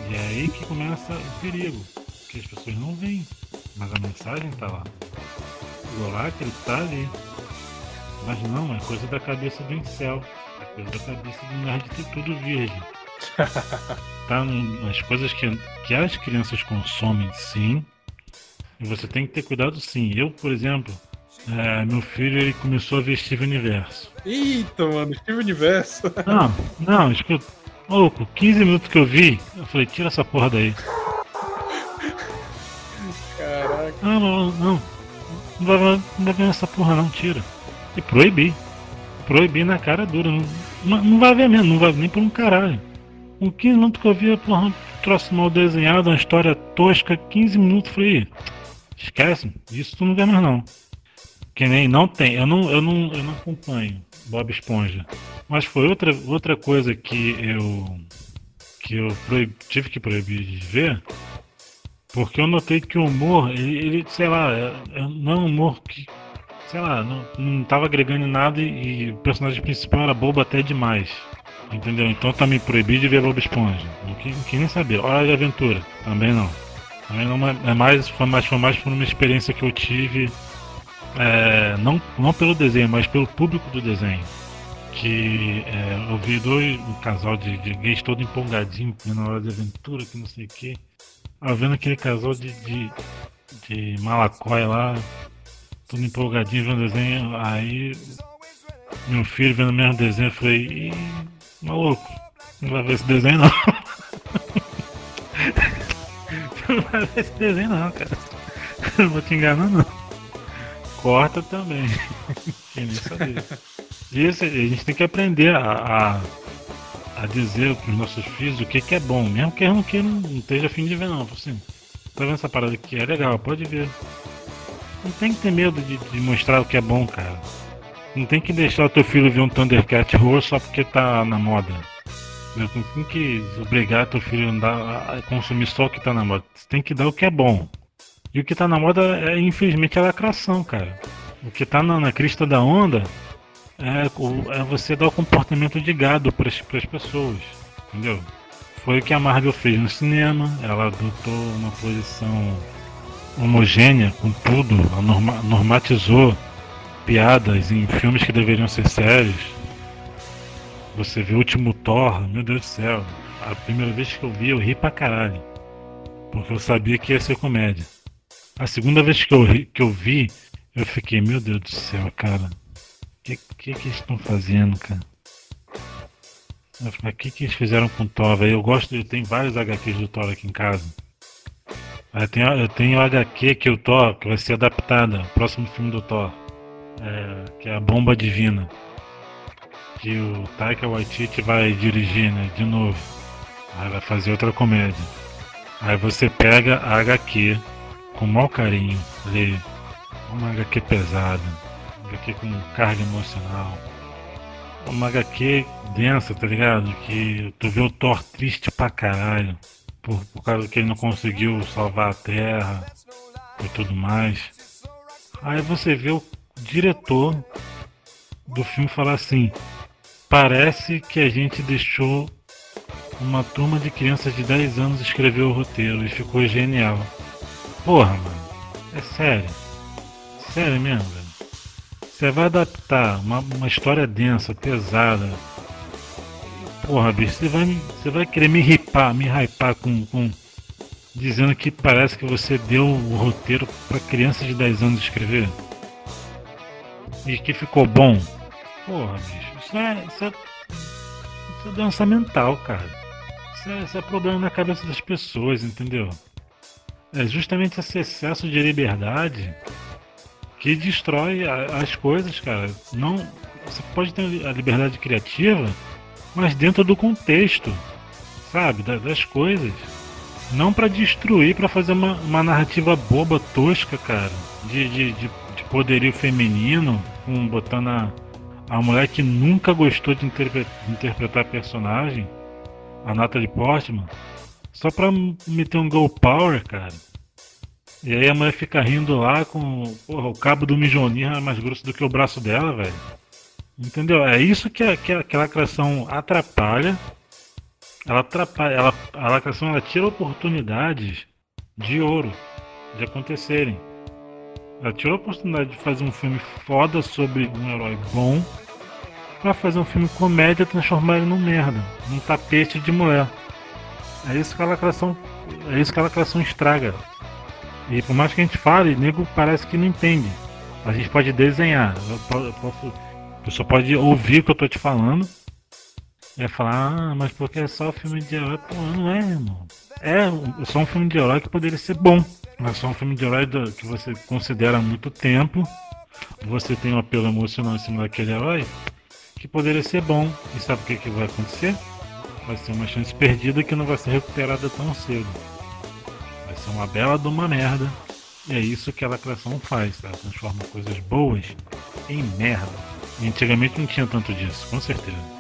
E é aí que começa o perigo, que as pessoas não veem, mas a mensagem tá lá. O oráculo tá ali. Mas não, é coisa da cabeça do incel. Coisa da cabeça do nerd ter tudo virgem. tá nas coisas que, que as crianças consomem sim. E você tem que ter cuidado sim. Eu, por exemplo, é, meu filho ele começou a ver Steve Universo. Eita, mano, Steve Universo. Não, não, escuta. Louco, 15 minutos que eu vi, eu falei, tira essa porra daí. Caraca. Não, não, não. Não vai, não vai ver essa porra não, tira. E proibir. Proibir na cara dura. Não, não vai ver mesmo, não vai nem por um caralho. Com 15 minutos que eu vi, porra, um troço mal desenhado, uma história tosca, 15 minutos, falei, esquece, isso tu não vê mais não. Que nem não tem, eu não, eu não, eu não acompanho Bob Esponja. Mas foi outra, outra coisa que eu que eu proib, tive que proibir de ver, porque eu notei que o humor, ele, ele sei lá, é, é, não é um humor que, sei lá, não, não tava agregando nada e, e o personagem principal era bobo até demais. Entendeu? Então tá me proibido de ver Bob Esponja. Não quis, nem saber. Hora de aventura, também não. Também não é, mais, foi mais, foi mais por uma experiência que eu tive é, não, não pelo desenho, mas pelo público do desenho. Que é, eu vi dois, um casal de, de gays todo empolgadinho na hora de aventura, que não sei o que. Ah, vendo aquele casal de, de, de malacóia lá, todo empolgadinho vendo desenho, aí meu filho vendo o mesmo desenho, eu falei, maluco, não vai ver esse desenho não. não vai ver esse desenho não, cara. Não vou te enganar não corta também. Isso, a gente tem que aprender a, a, a dizer para os nossos filhos o que, que é bom, mesmo que não, que não esteja afim de ver, não. Assim, tá vendo essa parada aqui? É legal, pode ver. Não tem que ter medo de, de mostrar o que é bom, cara. Não tem que deixar o teu filho ver um Thundercat roxo só porque tá na moda. Não tem que obrigar teu filho a, andar, a consumir só o que tá na moda. Você tem que dar o que é bom. E o que tá na moda é, infelizmente, a lacração, cara. O que tá na, na crista da onda é, é, você dar o comportamento de gado para as pessoas, entendeu? Foi o que a Marvel fez no cinema, ela adotou uma posição homogênea com tudo, norma, normatizou piadas em filmes que deveriam ser sérios. Você vê o último Thor, meu Deus do céu, a primeira vez que eu vi eu ri pra caralho, porque eu sabia que ia ser comédia. A segunda vez que eu, que eu vi, eu fiquei, meu Deus do céu, cara. O que, que, que eles estão fazendo, cara? O que, que eles fizeram com o Thor, Eu gosto, eu tenho vários HQs do Thor aqui em casa. Eu tenho, eu tenho HQ que o Thor, que vai ser adaptada, próximo filme do Thor. É, que é a Bomba Divina. Que o Taika Waititi vai dirigir, né? De novo. Aí vai fazer outra comédia. Aí você pega a HQ com maior carinho, ler uma HQ pesada, uma HQ com carga emocional, uma HQ densa, tá ligado? Que tu vê o Thor triste pra caralho, por, por causa que ele não conseguiu salvar a Terra e tudo mais. Aí você vê o diretor do filme falar assim: parece que a gente deixou uma turma de crianças de 10 anos escrever o roteiro e ficou genial. Porra, mano. É sério. Sério mesmo, velho. Você vai adaptar uma, uma história densa, pesada. Porra, bicho, você vai, você vai querer me ripar, me hypar com, com. Dizendo que parece que você deu o roteiro para criança de 10 anos escrever? E que ficou bom? Porra, bicho, isso é. Isso é, isso é doença mental, cara. Isso é, isso é problema na cabeça das pessoas, entendeu? É justamente esse excesso de liberdade que destrói as coisas, cara. Não, você pode ter a liberdade criativa, mas dentro do contexto, sabe, das coisas. Não para destruir, para fazer uma, uma, narrativa boba, tosca, cara, de, de, de, de poderio feminino, um, botando a, a mulher que nunca gostou de interpretar, de interpretar personagem, a Natalie Portman, só pra meter um Go Power, cara. E aí a mulher fica rindo lá com. Porra, o cabo do Mijonir é mais grosso do que o braço dela, velho. Entendeu? É isso que, a, que, a, que a lacração atrapalha. ela atrapalha, ela, a lacração ela tira oportunidades de ouro de acontecerem. Ela tirou a oportunidade de fazer um filme foda sobre um herói bom para fazer um filme comédia transformar ele num merda, num tapete de mulher. É isso que a lacração, é isso que a lacração estraga. E por mais que a gente fale, nego parece que não entende. A gente pode desenhar, eu posso, pessoa pode ouvir o que eu tô te falando e falar, ah, mas porque é só filme de herói? Pô, não é, irmão. É só um filme de herói que poderia ser bom. Mas só um filme de herói que você considera há muito tempo. Você tem um apelo emocional em cima daquele herói que poderia ser bom. E sabe o que, que vai acontecer? Vai ser uma chance perdida que não vai ser recuperada tão cedo. Vai ser uma bela de uma merda. E é isso que a lacração faz, ela transforma coisas boas em merda. Antigamente não tinha tanto disso, com certeza.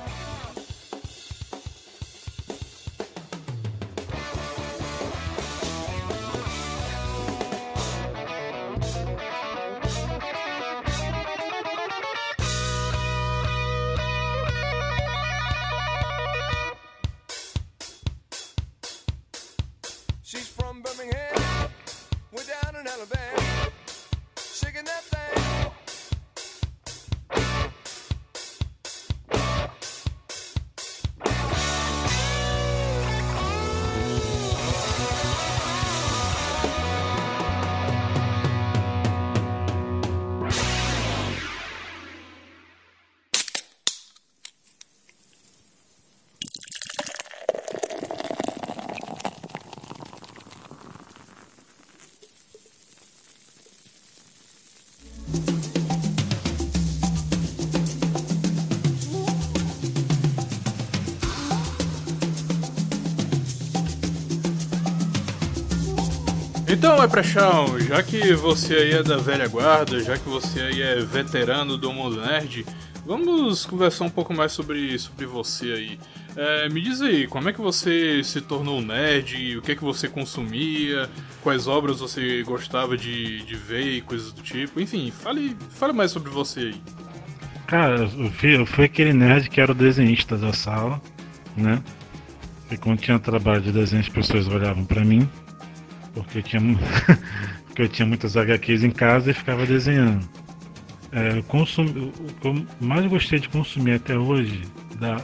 Leprechão, já que você aí é da velha guarda, já que você aí é veterano do mundo nerd, vamos conversar um pouco mais sobre, sobre você aí. É, me diz aí, como é que você se tornou nerd, o que é que você consumia, quais obras você gostava de, de ver e coisas do tipo, enfim, fale, fale mais sobre você aí. Cara, eu fui, eu fui aquele nerd que era o desenhista da sala, né? E quando tinha trabalho de desenho as pessoas olhavam para mim porque eu tinha, porque eu tinha muitas HQs em casa e ficava desenhando. É, consumi, o que eu mais gostei de consumir até hoje, da,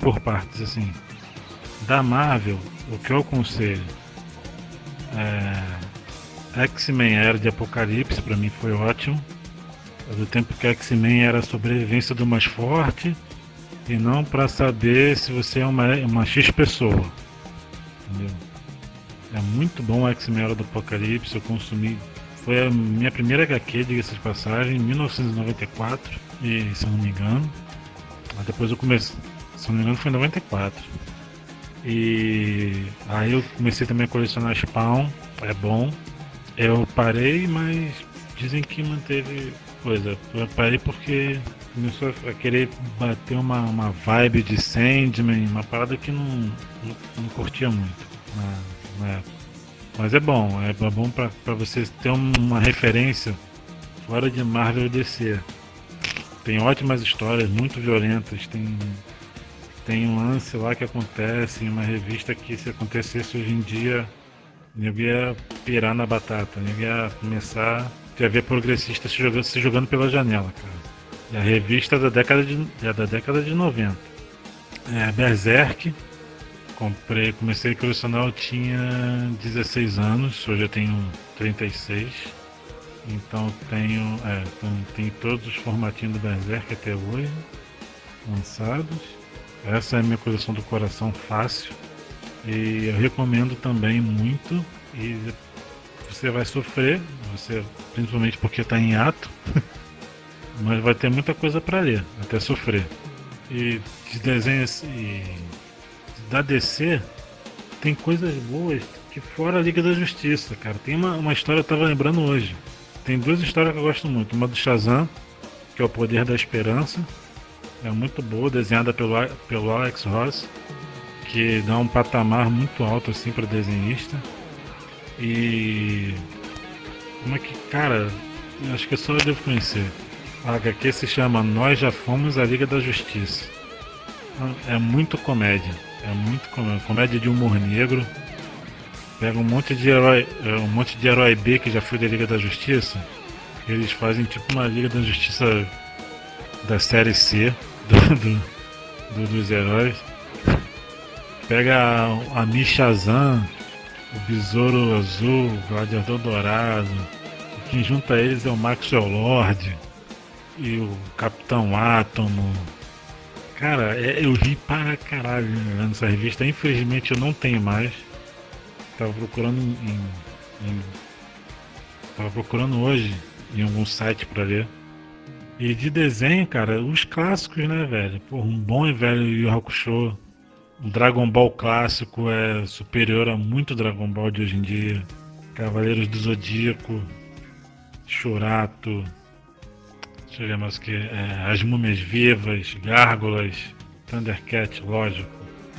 por partes assim, da Marvel, o que eu aconselho é, X-Men Era de Apocalipse, para mim foi ótimo. Do tempo que X-Men era a sobrevivência do mais forte e não para saber se você é uma, uma X pessoa. Entendeu? É muito bom X-Men do Apocalipse, eu consumi. Foi a minha primeira HQ, diga-se de passagem, em 1994, e, se eu não me engano. Depois eu comecei. Se eu não me engano foi em 94. E aí eu comecei também a colecionar Spawn, é bom. Eu parei, mas dizem que manteve coisa. Eu parei porque começou a querer bater uma, uma vibe de Sandman, uma parada que não, não, não curtia muito. Mas é. Mas é bom, é bom para você ter uma referência fora de Marvel e DC. Tem ótimas histórias, muito violentas, tem, tem um lance lá que acontece em uma revista que se acontecesse hoje em dia, eu ia pirar na batata, eu ia começar a ver progressistas se jogando, se jogando pela janela, cara. E a revista é da década de, é da década de 90. É Berserk, Comprei, comecei a colecionar, eu tinha 16 anos, hoje eu tenho 36. Então tenho, é, tem todos os formatinhos do Berserk até hoje lançados. Essa é a minha coleção do coração fácil. E eu recomendo também muito. E você vai sofrer, você principalmente porque está em ato, mas vai ter muita coisa para ler, até sofrer. E de desenhos e da DC tem coisas boas que fora a Liga da Justiça, cara. Tem uma, uma história, eu tava lembrando hoje. Tem duas histórias que eu gosto muito. Uma do Shazam, que é o Poder da Esperança. É muito boa, desenhada pelo, pelo Alex Ross, que dá um patamar muito alto assim para desenhista. E como é que, cara, acho que só eu devo conhecer. A HQ se chama Nós Já Fomos a Liga da Justiça. É muito comédia É muito comédia de humor negro. Pega um monte de herói, é, um monte de herói B que já foi da Liga da Justiça. Eles fazem tipo uma Liga da Justiça da série C do, do, do dos heróis. Pega a, a Michazan, o Besouro Azul, o Gladiador Dourado. Quem junta eles é o Maxwell Lord e o Capitão Átomo. Cara, é, eu ri para caralho nessa revista. Infelizmente eu não tenho mais. Tava procurando em, em tava procurando hoje em algum site para ler. E de desenho, cara, os clássicos, né, velho? Porra, um bom e velho Yu Hakusho. O Dragon Ball clássico é superior a muito Dragon Ball de hoje em dia. Cavaleiros do Zodíaco, Churato, deixa eu ver mais que é, As Múmias Vivas, Gárgulas, Thundercat, lógico,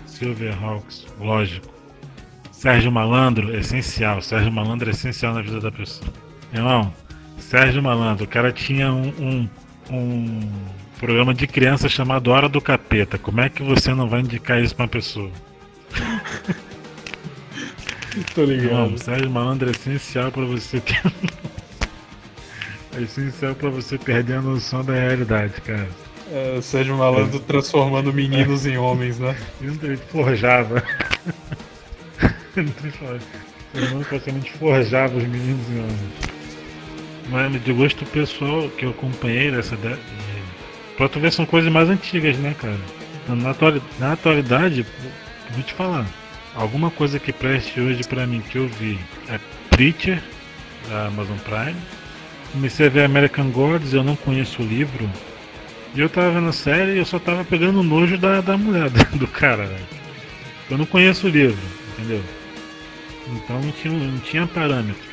Silverhawks, lógico. Sérgio Malandro, essencial. Sérgio Malandro é essencial na vida da pessoa. Irmão, Sérgio Malandro, o cara tinha um, um, um programa de criança chamado Hora do Capeta. Como é que você não vai indicar isso pra uma pessoa? Tô ligado. Não, Sérgio Malandro é essencial para você ter. É essencial para você perder a noção da realidade, cara. É, Sérgio Malandro é. transformando meninos é. em homens, né? Ele forjava. Ele praticamente forjava os meninos em homens. Mas de gosto pessoal que eu acompanhei dessa Pra tu ver, são coisas mais antigas, né, cara? Na, atualidade, na atualidade, vou te falar. Alguma coisa que preste hoje pra mim que eu vi é Preacher, da Amazon Prime. Comecei a ver American Gods, eu não conheço o livro. E eu tava vendo a série e eu só tava pegando nojo da, da mulher, do cara, velho. Eu não conheço o livro, entendeu? Então não tinha, não tinha parâmetro.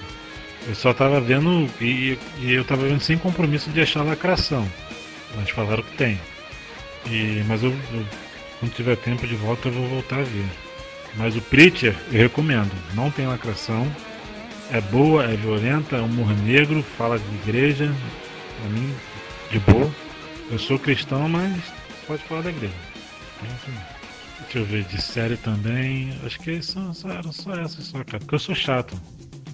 Eu só tava vendo e, e eu tava vendo sem compromisso de achar lacração. Mas falaram que tem. E, mas eu, eu, quando tiver tempo de volta eu vou voltar a ver. Mas o Preacher eu recomendo. Não tem lacração. É boa, é violenta, é humor negro, fala de igreja. Pra mim, de boa. Eu sou cristão, mas pode falar da igreja. Deixa eu ver, de série também. Acho que são só, eram só essas só, cara. Porque eu sou chato.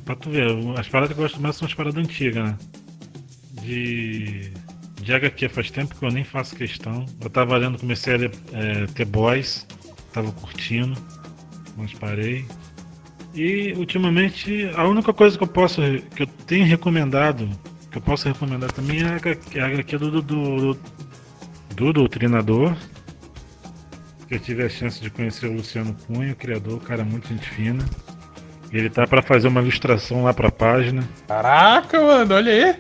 Pra tu ver, as paradas que eu gosto mais são as paradas antigas, né? De de HQ faz tempo que eu nem faço questão. Eu tava lendo, comecei a ler é, The Boys, tava curtindo, mas parei. E ultimamente a única coisa que eu posso que eu tenho recomendado, que eu posso recomendar também é a HQ, HQ do, do, do, do Doutrinador. Que eu tive a chance de conhecer o Luciano Cunha, o criador, cara muito gente fina. Ele tá para fazer uma ilustração lá pra página. Caraca, mano, olha aí!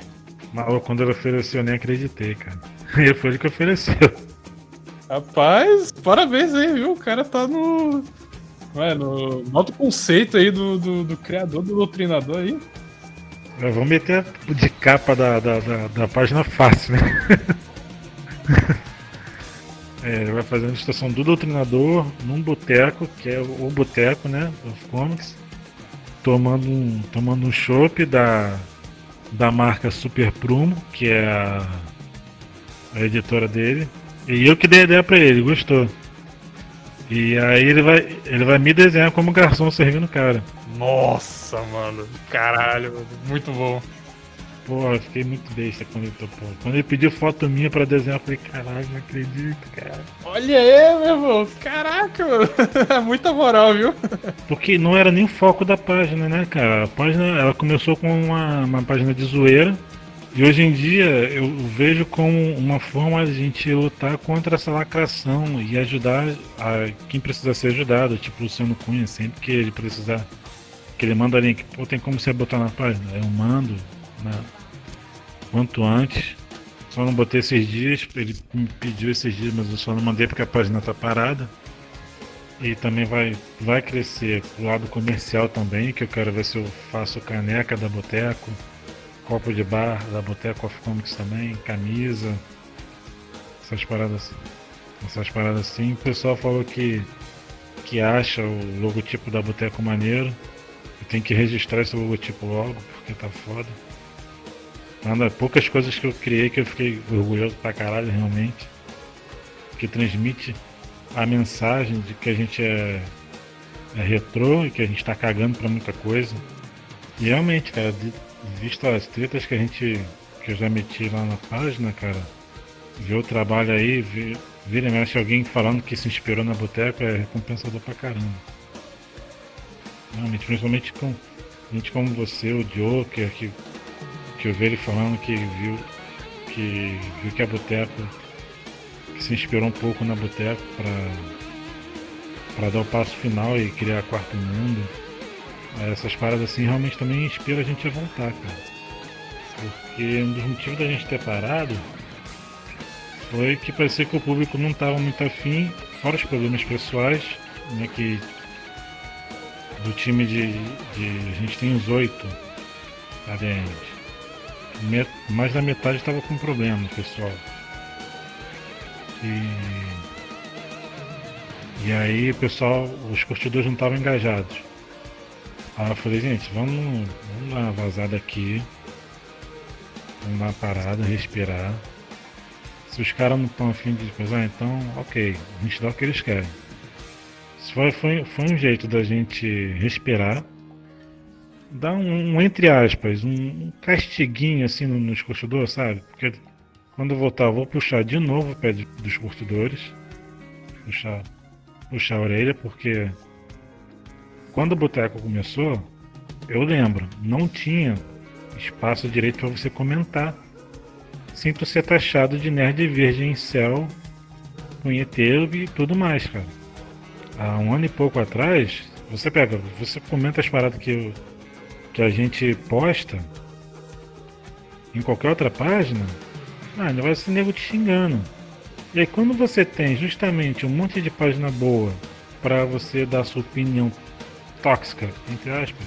Mas quando ele ofereceu, eu nem acreditei, cara. E foi ele que ofereceu. Rapaz, parabéns aí, viu? O cara tá no. Mano, nota o conceito aí do, do, do, criador, do doutrinador aí. Vamos meter de capa da, da, da, da página fácil, né? é, vai fazer a ilustração do doutrinador num boteco, que é o boteco, né? Dos comics. Tomando um, tomando um chopp da da marca Super Prumo, que é a, a editora dele. E eu que dei a ideia pra ele, gostou. E aí ele vai, ele vai me desenhar como garçom servindo o cara. Nossa, mano. Caralho, muito bom. Pô, fiquei muito besta quando ele topou. Quando ele pediu foto minha pra desenhar, eu falei, caralho, não acredito, cara. Olha aí, meu irmão. Caraca, mano. É muita moral, viu? Porque não era nem o foco da página, né, cara? A página, ela começou com uma, uma página de zoeira. E hoje em dia eu vejo como uma forma a gente lutar contra essa lacração e ajudar a quem precisa ser ajudado, tipo o Luciano Cunha, sempre que ele precisar, que ele manda link, pô, tem como você botar na página? Eu mando, né? quanto antes. Só não botei esses dias, ele me pediu esses dias, mas eu só não mandei porque a página tá parada. E também vai, vai crescer o lado comercial também, que eu quero ver se eu faço caneca da Boteco, copo de bar da Boteco of Comics também, camisa, essas paradas, essas paradas assim. O pessoal falou que, que acha o logotipo da Boteco maneiro. Eu tenho que registrar esse logotipo logo, porque tá foda. Uma poucas coisas que eu criei que eu fiquei orgulhoso pra caralho, realmente. Que transmite a mensagem de que a gente é, é retrô e que a gente tá cagando pra muita coisa. E realmente, cara, de, visto as tretas que a gente. que eu já meti lá na página, cara, ver o trabalho aí, ver, vira e mexe alguém falando que se inspirou na boteca é recompensador pra caramba. Realmente, principalmente com gente como você, o Joker, que, que eu vi ele falando que viu que viu que a boteca se inspirou um pouco na boteca para para dar o passo final e criar quarto mundo. Essas paradas assim realmente também inspiram a gente a voltar, cara. Porque um dos motivos da gente ter parado foi que parecia que o público não estava muito afim, fora os problemas pessoais, né, que do time de, de a gente tem uns oito adentro. Met, mais da metade estava com problema, pessoal. E, e aí, pessoal, os curtidores não estavam engajados. Aí eu falei, gente, vamos, vamos dar uma vazada aqui. Vamos dar uma parada, respirar. Se os caras não estão afim de coisa, então, ok, a gente dá o que eles querem. Foi, foi, foi um jeito da gente respirar, dar um, um entre aspas, um castiguinho assim nos curtidores, sabe? Porque quando eu voltar, eu vou puxar de novo o pé de, dos curtidores, puxar, puxar a orelha, porque quando o boteco começou, eu lembro, não tinha espaço direito para você comentar sinto ser taxado de nerd virgem em céu, punheteiro e tudo mais, cara. Há um ano e pouco atrás, você pega, você comenta as paradas que, eu, que a gente posta em qualquer outra página, ah, ainda vai ser nego te xingando. E aí quando você tem justamente um monte de página boa para você dar sua opinião tóxica, entre aspas,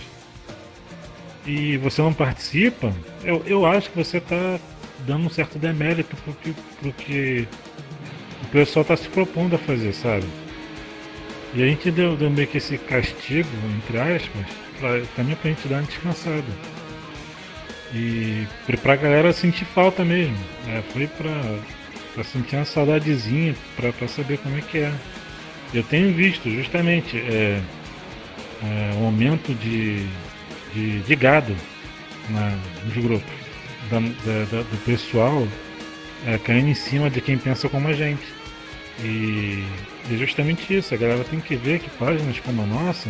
e você não participa, eu, eu acho que você está dando um certo demérito pro que, pro que o pessoal está se propondo a fazer, sabe? E a gente deu, deu meio que esse castigo, entre aspas, pra, também pra gente dar uma descansada. E pra galera sentir falta mesmo. É, foi pra sentir uma saudadezinha, pra saber como é que é. Eu tenho visto justamente é, é, o aumento de, de, de gado na, nos grupos da, da, do pessoal é, caindo em cima de quem pensa como a gente. E é justamente isso, a galera tem que ver que páginas como a nossa,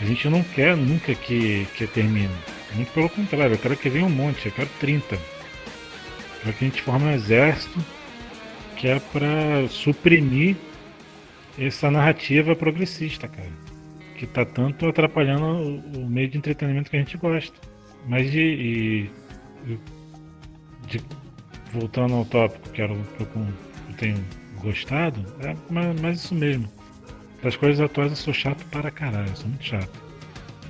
a gente não quer nunca que, que termine. Muito pelo contrário, eu quero que venha um monte, eu quero 30. Eu quero que a gente forme um exército que é para suprimir essa narrativa progressista, cara. Que tá tanto atrapalhando o, o meio de entretenimento que a gente gosta. Mas de, de, voltando ao tópico que era o que eu, eu tenho gostado, é mais, mais isso mesmo. Das coisas atuais eu sou chato para caralho, eu sou muito chato.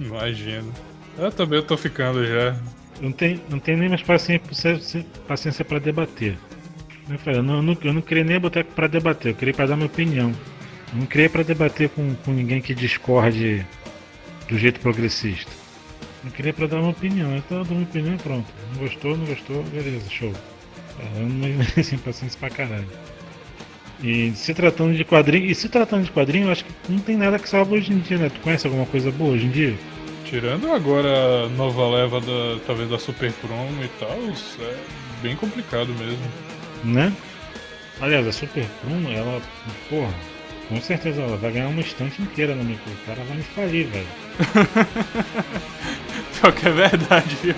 Imagino. Eu também tô ficando já. Eu não tenho, não tenho nem mais paciência, paciência para debater. Eu, falei, eu, não, eu, não, eu não criei nem boteca para debater, eu queria para dar minha opinião. Não criei para debater com, com ninguém que discorde do jeito progressista. Eu queria para dar uma opinião, então eu dou uma opinião e pronto. Não gostou, não gostou, beleza, show. É, eu não sem paciência pra caralho. E se tratando de quadrinho, e se tratando de quadrinho, eu acho que não tem nada que salva hoje em dia, né? Tu conhece alguma coisa boa hoje em dia? Tirando agora a nova leva da, talvez da Super Prom e tal, é bem complicado mesmo. Né? Aliás, a Super Prom, ela, porra, com certeza ela vai ganhar uma estante inteira no meu O cara vai me falir, velho. Pior que é verdade, viu?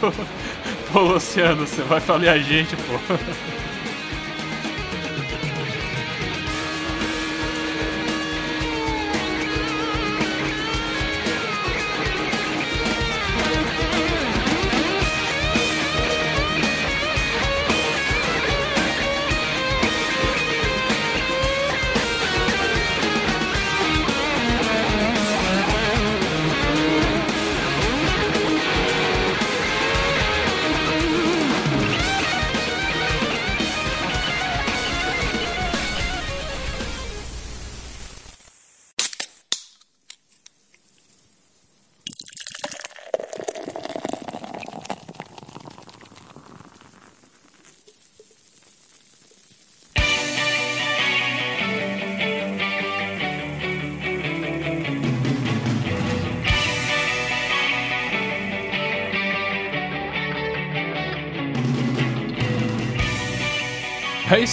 Pô, Luciano, você vai falir a gente, pô.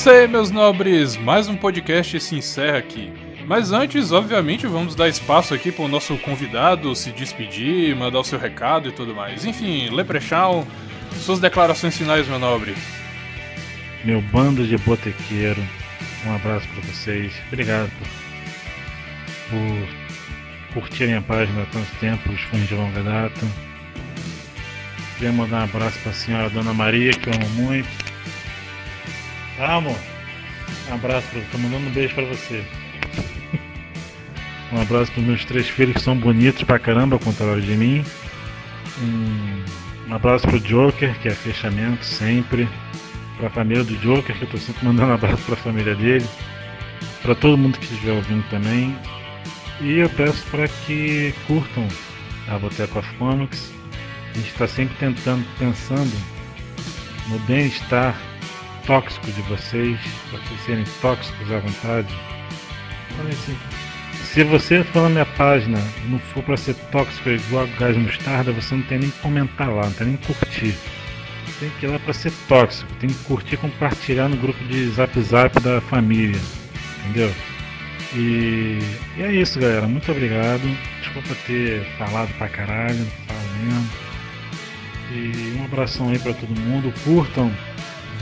isso aí, meus nobres. Mais um podcast se encerra aqui. Mas antes, obviamente, vamos dar espaço aqui para o nosso convidado se despedir, mandar o seu recado e tudo mais. Enfim, Leprechaun, suas declarações finais, meu nobre. Meu bando de botequeiro, um abraço para vocês. Obrigado por, por curtirem a página há tanto tempo, os fãs de longa data. Queria mandar um abraço para a senhora Dona Maria, que eu amo muito. Ah, amor. Um abraço, pra... tô mandando um beijo para você. Um abraço para meus três filhos que são bonitos pra caramba, ao contrário de mim. Um, abraço pro Joker, que é fechamento sempre. Pra família do Joker, que eu tô sempre mandando um abraço pra família dele. Pra todo mundo que estiver ouvindo também. E eu peço para que curtam a Boteco Comics. A gente está sempre tentando, pensando no bem-estar tóxico de vocês, para vocês serem tóxicos à vontade. Olha assim, se você for na minha página não for para ser tóxico igual gás mostarda, você não tem nem que comentar lá, não tem nem que curtir. Tem que ir lá para ser tóxico, tem que curtir e compartilhar no grupo de zap zap da família. Entendeu? E, e é isso, galera. Muito obrigado. Desculpa ter falado pra caralho, não falo mesmo. E um abração aí para todo mundo. Curtam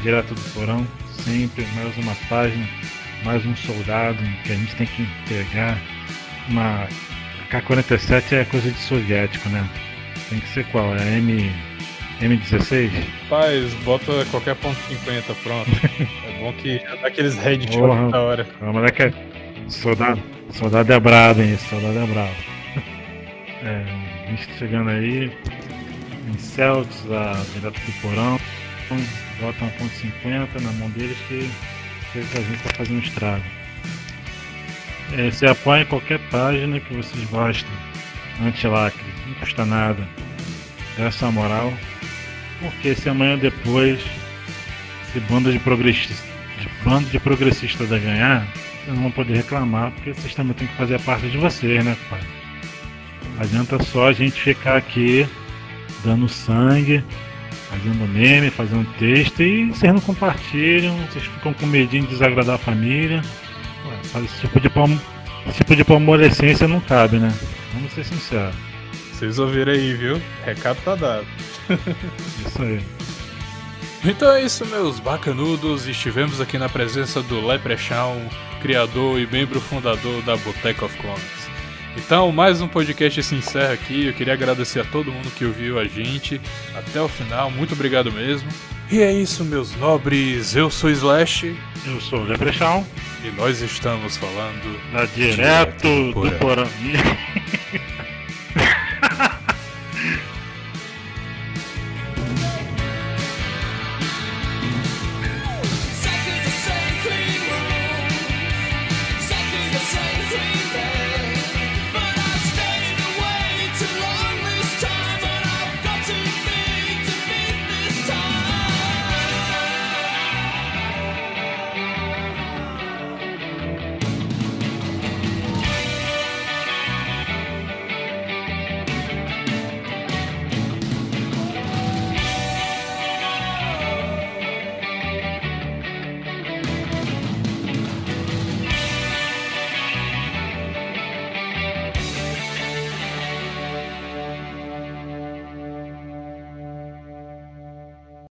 direto do porão, sempre mais uma página, mais um soldado que a gente tem que entregar uma K-47 é coisa de soviético, né? Tem que ser qual? É M. M16? Paz, bota qualquer ponto 50 pronto. é bom que dá aqueles headshots da hora. O moleque é. Soldado, soldado é brabo, hein? Soldado é brabo. é, a gente chegando aí. Em Celtics, a, direto do porão. Bota uma ponto 50 na mão deles que, que a gente tá fazendo estrago. É, você apoia qualquer página que vocês gostem. Antilacre, não custa nada. Dá essa moral. Porque se amanhã depois esse bando de progressistas, bando de progressistas vai ganhar, vocês não vão poder reclamar, porque vocês também têm que fazer a parte de vocês, né, pai? Adianta só a gente ficar aqui dando sangue, fazendo meme, fazendo texto e vocês não compartilham, vocês ficam com medinho de desagradar a família. Esse tipo de, palmo, esse tipo de palmolescência não cabe, né? Vamos ser sinceros. Vocês ouviram aí, viu? Recado tá dado. isso aí. Então é isso, meus bacanudos. Estivemos aqui na presença do Leprechaun, criador e membro fundador da Boteca of Comics. Então, mais um podcast se encerra aqui. Eu queria agradecer a todo mundo que ouviu a gente até o final. Muito obrigado mesmo. E é isso, meus nobres. Eu sou Slash. Eu sou o Leprechaun. E nós estamos falando da direto, direto do porão.